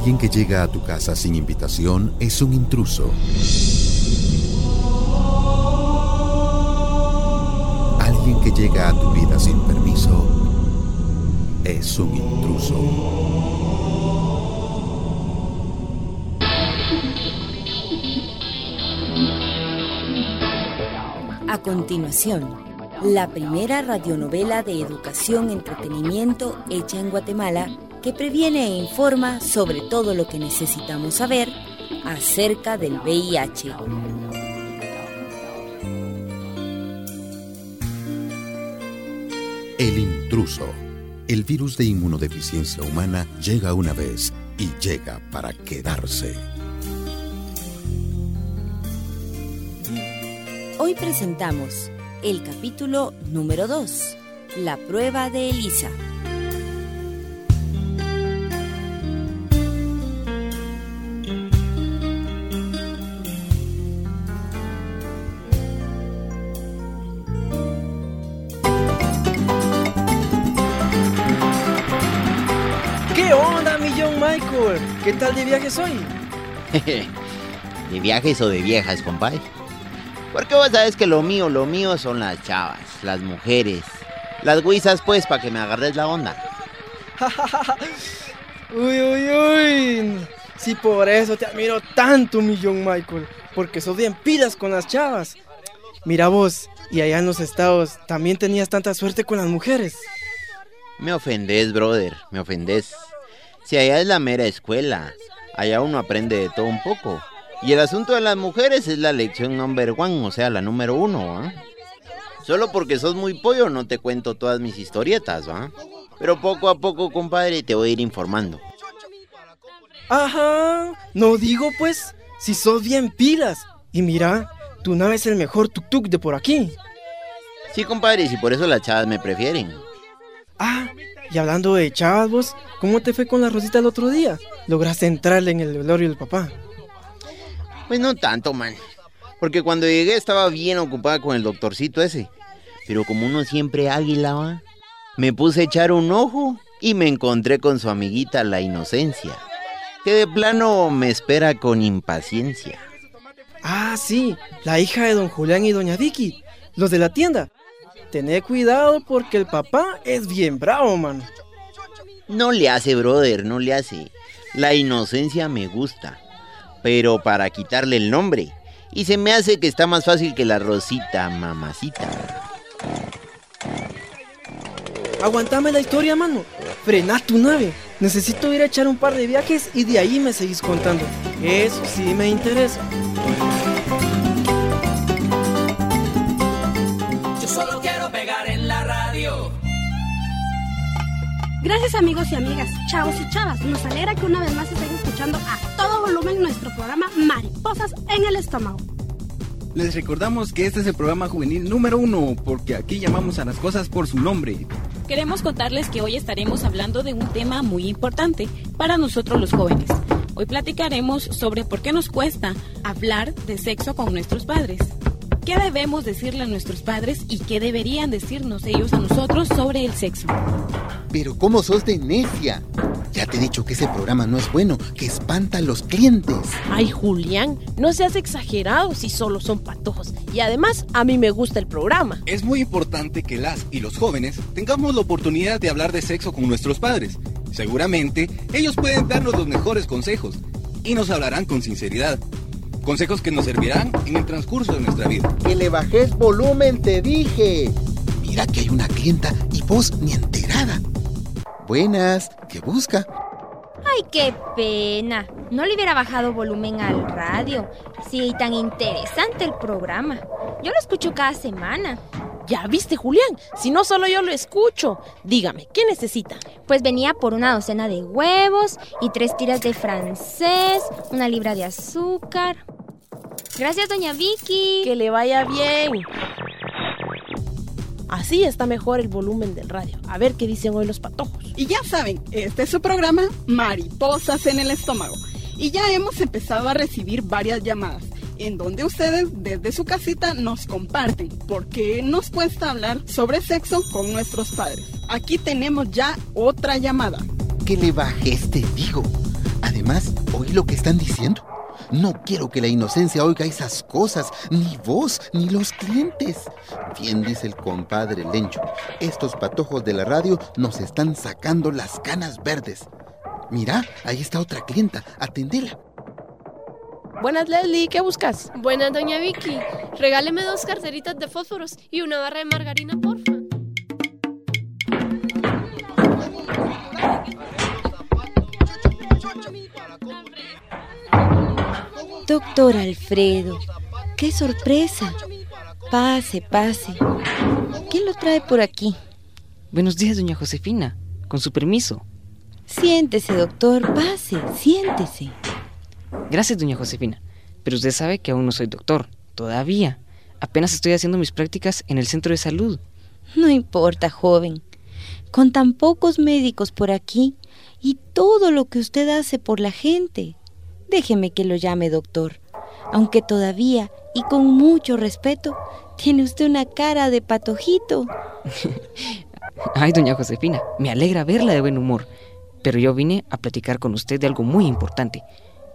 Alguien que llega a tu casa sin invitación es un intruso. Alguien que llega a tu vida sin permiso es un intruso. A continuación, la primera radionovela de educación entretenimiento hecha en Guatemala que previene e informa sobre todo lo que necesitamos saber acerca del VIH. El intruso. El virus de inmunodeficiencia humana llega una vez y llega para quedarse. Hoy presentamos el capítulo número 2, la prueba de Elisa. ¿Qué tal de viajes hoy? ¿De viajes o de viejas, compadre? Porque vos sabes que lo mío, lo mío son las chavas, las mujeres. Las guisas, pues, para que me agarres la onda. uy, uy, uy. Sí, por eso te admiro tanto, mi John Michael. Porque sos bien pilas con las chavas. Mira vos, y allá en los estados también tenías tanta suerte con las mujeres. Me ofendés, brother, me ofendés. Si allá es la mera escuela, allá uno aprende de todo un poco. Y el asunto de las mujeres es la lección number one, o sea, la número uno, ¿ah? Solo porque sos muy pollo no te cuento todas mis historietas, ¿va? Pero poco a poco, compadre, te voy a ir informando. Ajá, no digo pues, si sos bien pilas. Y mira, tu nave es el mejor tuk-tuk de por aquí. Sí, compadre, y por eso las chavas me prefieren. Ah, y hablando de chavas, vos, ¿cómo te fue con la Rosita el otro día? ¿Lograste entrarle en el velorio del papá? Pues no tanto, man. Porque cuando llegué estaba bien ocupada con el doctorcito ese. Pero como uno siempre águila, ¿va? me puse a echar un ojo y me encontré con su amiguita la inocencia. Que de plano me espera con impaciencia. Ah, sí, la hija de don Julián y doña Vicky, los de la tienda. Tené cuidado porque el papá es bien bravo, man. No le hace, brother, no le hace. La inocencia me gusta pero para quitarle el nombre. Y se me hace que está más fácil que la Rosita, mamacita. Aguantame la historia, mano. Frena tu nave. Necesito ir a echar un par de viajes y de ahí me seguís contando. Eso sí me interesa. Gracias amigos y amigas, chavos y chavas. Nos alegra que una vez más estén escuchando a todo volumen nuestro programa Mariposas en el Estómago. Les recordamos que este es el programa juvenil número uno, porque aquí llamamos a las cosas por su nombre. Queremos contarles que hoy estaremos hablando de un tema muy importante para nosotros los jóvenes. Hoy platicaremos sobre por qué nos cuesta hablar de sexo con nuestros padres. ¿Qué debemos decirle a nuestros padres y qué deberían decirnos ellos a nosotros sobre el sexo? Pero ¿cómo sos de necia? Ya te he dicho que ese programa no es bueno, que espanta a los clientes. Ay, Julián, no seas exagerado si solo son patojos. Y además, a mí me gusta el programa. Es muy importante que las y los jóvenes tengamos la oportunidad de hablar de sexo con nuestros padres. Seguramente, ellos pueden darnos los mejores consejos y nos hablarán con sinceridad. Consejos que nos servirán en el transcurso de nuestra vida. Que le bajes volumen, te dije. Mira que hay una clienta y vos ni enterada. Buenas, ¿qué busca? Ay, qué pena. No le hubiera bajado volumen al radio. Sí, tan interesante el programa. Yo lo escucho cada semana. Ya viste, Julián, si no solo yo lo escucho. Dígame, ¿qué necesita? Pues venía por una docena de huevos y tres tiras de francés, una libra de azúcar. Gracias, doña Vicky. Que le vaya bien. Así está mejor el volumen del radio. A ver qué dicen hoy los patojos. Y ya saben, este es su programa Mariposas en el Estómago. Y ya hemos empezado a recibir varias llamadas en donde ustedes desde su casita nos comparten por qué nos cuesta hablar sobre sexo con nuestros padres. Aquí tenemos ya otra llamada. Que le bajes, te digo. Además, oí lo que están diciendo. No quiero que la inocencia oiga esas cosas, ni vos, ni los clientes. Bien dice el compadre Lencho, estos patojos de la radio nos están sacando las canas verdes. Mira, ahí está otra clienta, atendela. Buenas, Leslie, ¿qué buscas? Buenas, doña Vicky. Regáleme dos carteritas de fósforos y una barra de margarina, porfa. Doctor Alfredo, qué sorpresa. Pase, pase. ¿Quién lo trae por aquí? Buenos días, doña Josefina. Con su permiso. Siéntese, doctor. Pase, siéntese. Gracias, doña Josefina. Pero usted sabe que aún no soy doctor. Todavía. Apenas estoy haciendo mis prácticas en el centro de salud. No importa, joven. Con tan pocos médicos por aquí y todo lo que usted hace por la gente. Déjeme que lo llame doctor. Aunque todavía, y con mucho respeto, tiene usted una cara de patojito. Ay, doña Josefina, me alegra verla de buen humor. Pero yo vine a platicar con usted de algo muy importante.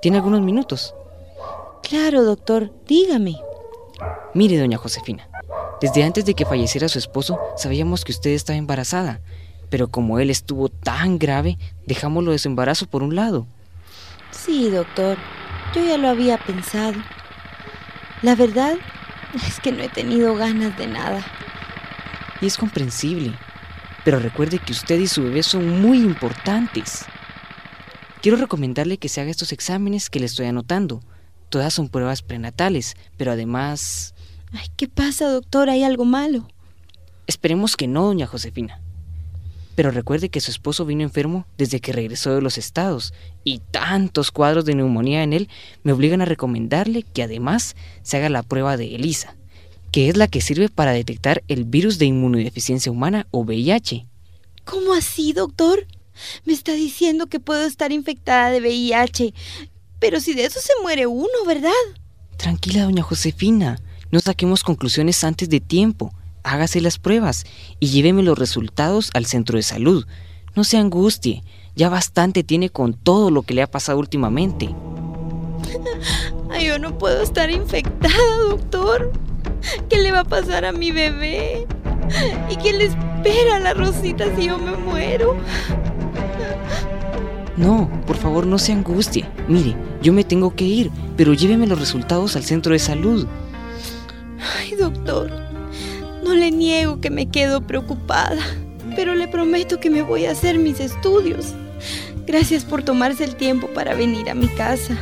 ¿Tiene algunos minutos? Claro, doctor, dígame. Mire, doña Josefina, desde antes de que falleciera su esposo, sabíamos que usted estaba embarazada, pero como él estuvo tan grave, dejámoslo de su embarazo por un lado. Sí, doctor, yo ya lo había pensado. La verdad es que no he tenido ganas de nada. Y es comprensible, pero recuerde que usted y su bebé son muy importantes. Quiero recomendarle que se haga estos exámenes que le estoy anotando. Todas son pruebas prenatales, pero además... Ay, ¿qué pasa, doctor? ¿Hay algo malo? Esperemos que no, doña Josefina. Pero recuerde que su esposo vino enfermo desde que regresó de los estados y tantos cuadros de neumonía en él me obligan a recomendarle que además se haga la prueba de ELISA, que es la que sirve para detectar el virus de inmunodeficiencia humana o VIH. ¿Cómo así, doctor? Me está diciendo que puedo estar infectada de VIH, pero si de eso se muere uno, ¿verdad? Tranquila, doña Josefina, no saquemos conclusiones antes de tiempo hágase las pruebas y lléveme los resultados al centro de salud. No se angustie, ya bastante tiene con todo lo que le ha pasado últimamente. Ay, yo no puedo estar infectada, doctor. ¿Qué le va a pasar a mi bebé? ¿Y qué le espera a la Rosita si yo me muero? No, por favor no se angustie. Mire, yo me tengo que ir, pero lléveme los resultados al centro de salud. Ay, doctor, no le niego que me quedo preocupada, pero le prometo que me voy a hacer mis estudios. Gracias por tomarse el tiempo para venir a mi casa.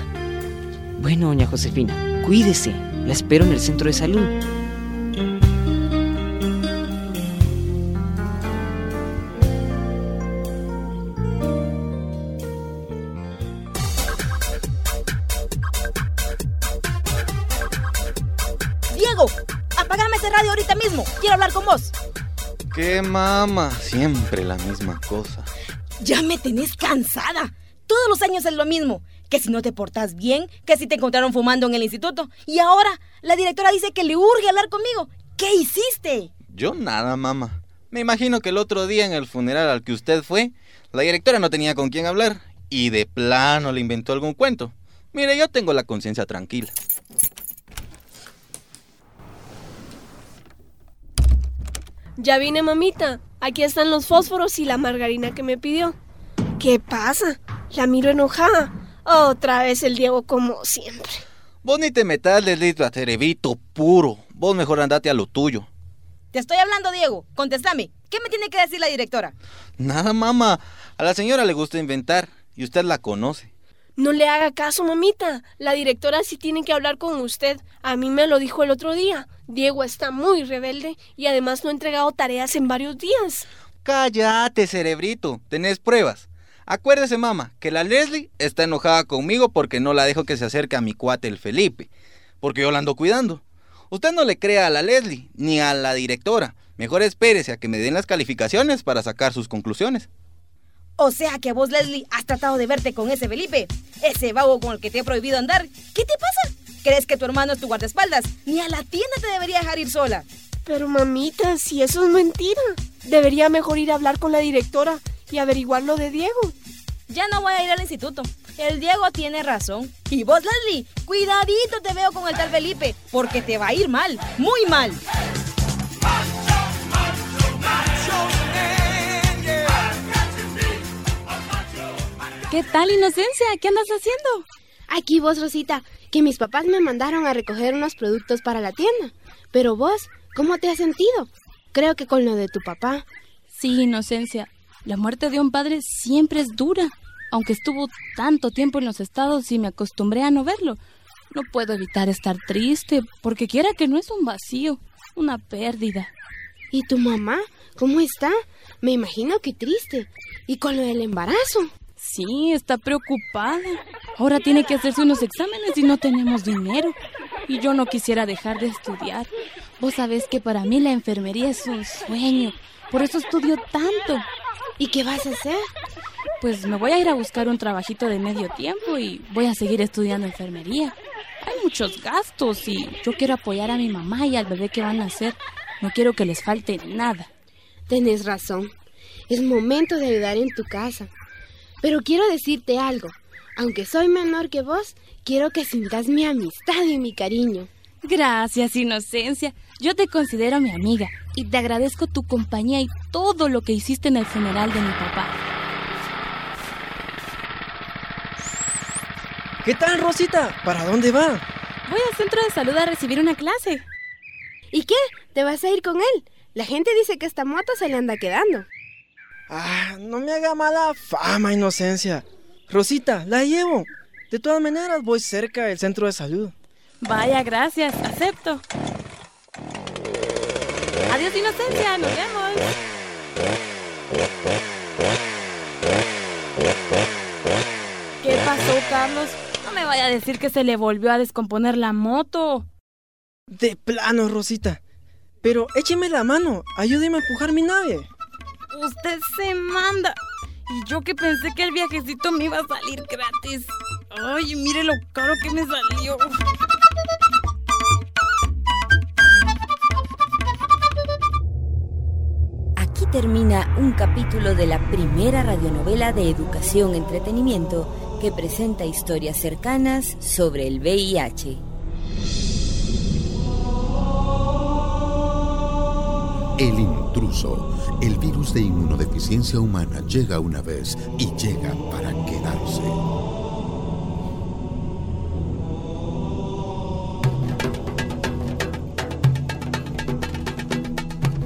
Bueno, doña Josefina, cuídese. La espero en el centro de salud. ¿Qué mamá? Siempre la misma cosa. Ya me tenés cansada. Todos los años es lo mismo. Que si no te portas bien, que si te encontraron fumando en el instituto. Y ahora la directora dice que le urge hablar conmigo. ¿Qué hiciste? Yo nada, mamá. Me imagino que el otro día en el funeral al que usted fue, la directora no tenía con quién hablar y de plano le inventó algún cuento. Mire, yo tengo la conciencia tranquila. Ya vine, mamita. Aquí están los fósforos y la margarina que me pidió. ¿Qué pasa? La miro enojada. Otra vez el Diego como siempre. Vos ni te metas, Leslito, a puro. Vos mejor andate a lo tuyo. Te estoy hablando, Diego. Contéstame. ¿Qué me tiene que decir la directora? Nada, mamá. A la señora le gusta inventar y usted la conoce. No le haga caso, mamita. La directora sí tiene que hablar con usted. A mí me lo dijo el otro día. Diego está muy rebelde y además no ha entregado tareas en varios días. Cállate, cerebrito. ¿Tenés pruebas? Acuérdese, mamá, que la Leslie está enojada conmigo porque no la dejo que se acerque a mi cuate el Felipe. Porque yo la ando cuidando. Usted no le crea a la Leslie ni a la directora. Mejor espérese a que me den las calificaciones para sacar sus conclusiones. O sea que vos, Leslie, has tratado de verte con ese Felipe, ese vago con el que te he prohibido andar. ¿Qué te pasa? ¿Crees que tu hermano es tu guardaespaldas? Ni a la tienda te debería dejar ir sola. Pero mamita, si eso es mentira, debería mejor ir a hablar con la directora y averiguar lo de Diego. Ya no voy a ir al instituto. El Diego tiene razón. Y vos, Leslie, cuidadito te veo con el tal Felipe, porque te va a ir mal, muy mal. ¿Qué tal, Inocencia? ¿Qué andas haciendo? Aquí vos, Rosita, que mis papás me mandaron a recoger unos productos para la tienda. Pero vos, ¿cómo te has sentido? Creo que con lo de tu papá. Sí, Inocencia. La muerte de un padre siempre es dura. Aunque estuvo tanto tiempo en los estados y me acostumbré a no verlo, no puedo evitar estar triste, porque quiera que no es un vacío, una pérdida. ¿Y tu mamá? ¿Cómo está? Me imagino que triste. ¿Y con lo del embarazo? Sí, está preocupada. Ahora tiene que hacerse unos exámenes y no tenemos dinero. Y yo no quisiera dejar de estudiar. Vos sabés que para mí la enfermería es un sueño. Por eso estudio tanto. ¿Y qué vas a hacer? Pues me voy a ir a buscar un trabajito de medio tiempo y voy a seguir estudiando enfermería. Hay muchos gastos y yo quiero apoyar a mi mamá y al bebé que van a hacer. No quiero que les falte nada. Tenés razón. Es momento de ayudar en tu casa. Pero quiero decirte algo. Aunque soy menor que vos, quiero que sintas mi amistad y mi cariño. Gracias, Inocencia. Yo te considero mi amiga y te agradezco tu compañía y todo lo que hiciste en el funeral de mi papá. ¿Qué tal, Rosita? ¿Para dónde va? Voy al centro de salud a recibir una clase. ¿Y qué? ¿Te vas a ir con él? La gente dice que esta moto se le anda quedando. Ah, no me haga mala fama, inocencia. Rosita, la llevo. De todas maneras, voy cerca del centro de salud. Vaya, gracias, acepto. Adiós, inocencia, nos vemos. ¿Qué pasó, Carlos? No me vaya a decir que se le volvió a descomponer la moto. De plano, Rosita. Pero écheme la mano, ayúdeme a empujar mi nave. Usted se manda. Y yo que pensé que el viajecito me iba a salir gratis. Ay, mire lo caro que me salió. Aquí termina un capítulo de la primera radionovela de educación entretenimiento que presenta historias cercanas sobre el VIH. El El virus de inmunodeficiencia humana llega una vez y llega para quedarse.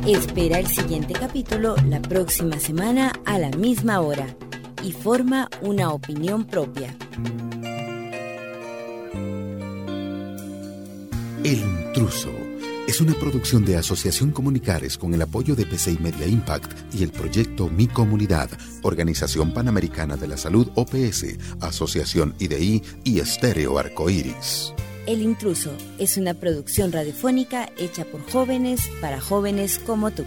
Espera el siguiente capítulo la próxima semana a la misma hora y forma una opinión propia. El intruso es una producción de Asociación Comunicares con el apoyo de PCI Media Impact y el proyecto Mi Comunidad, Organización Panamericana de la Salud OPS, Asociación IDI y Estéreo Arcoiris. El intruso es una producción radiofónica hecha por jóvenes para jóvenes como tú.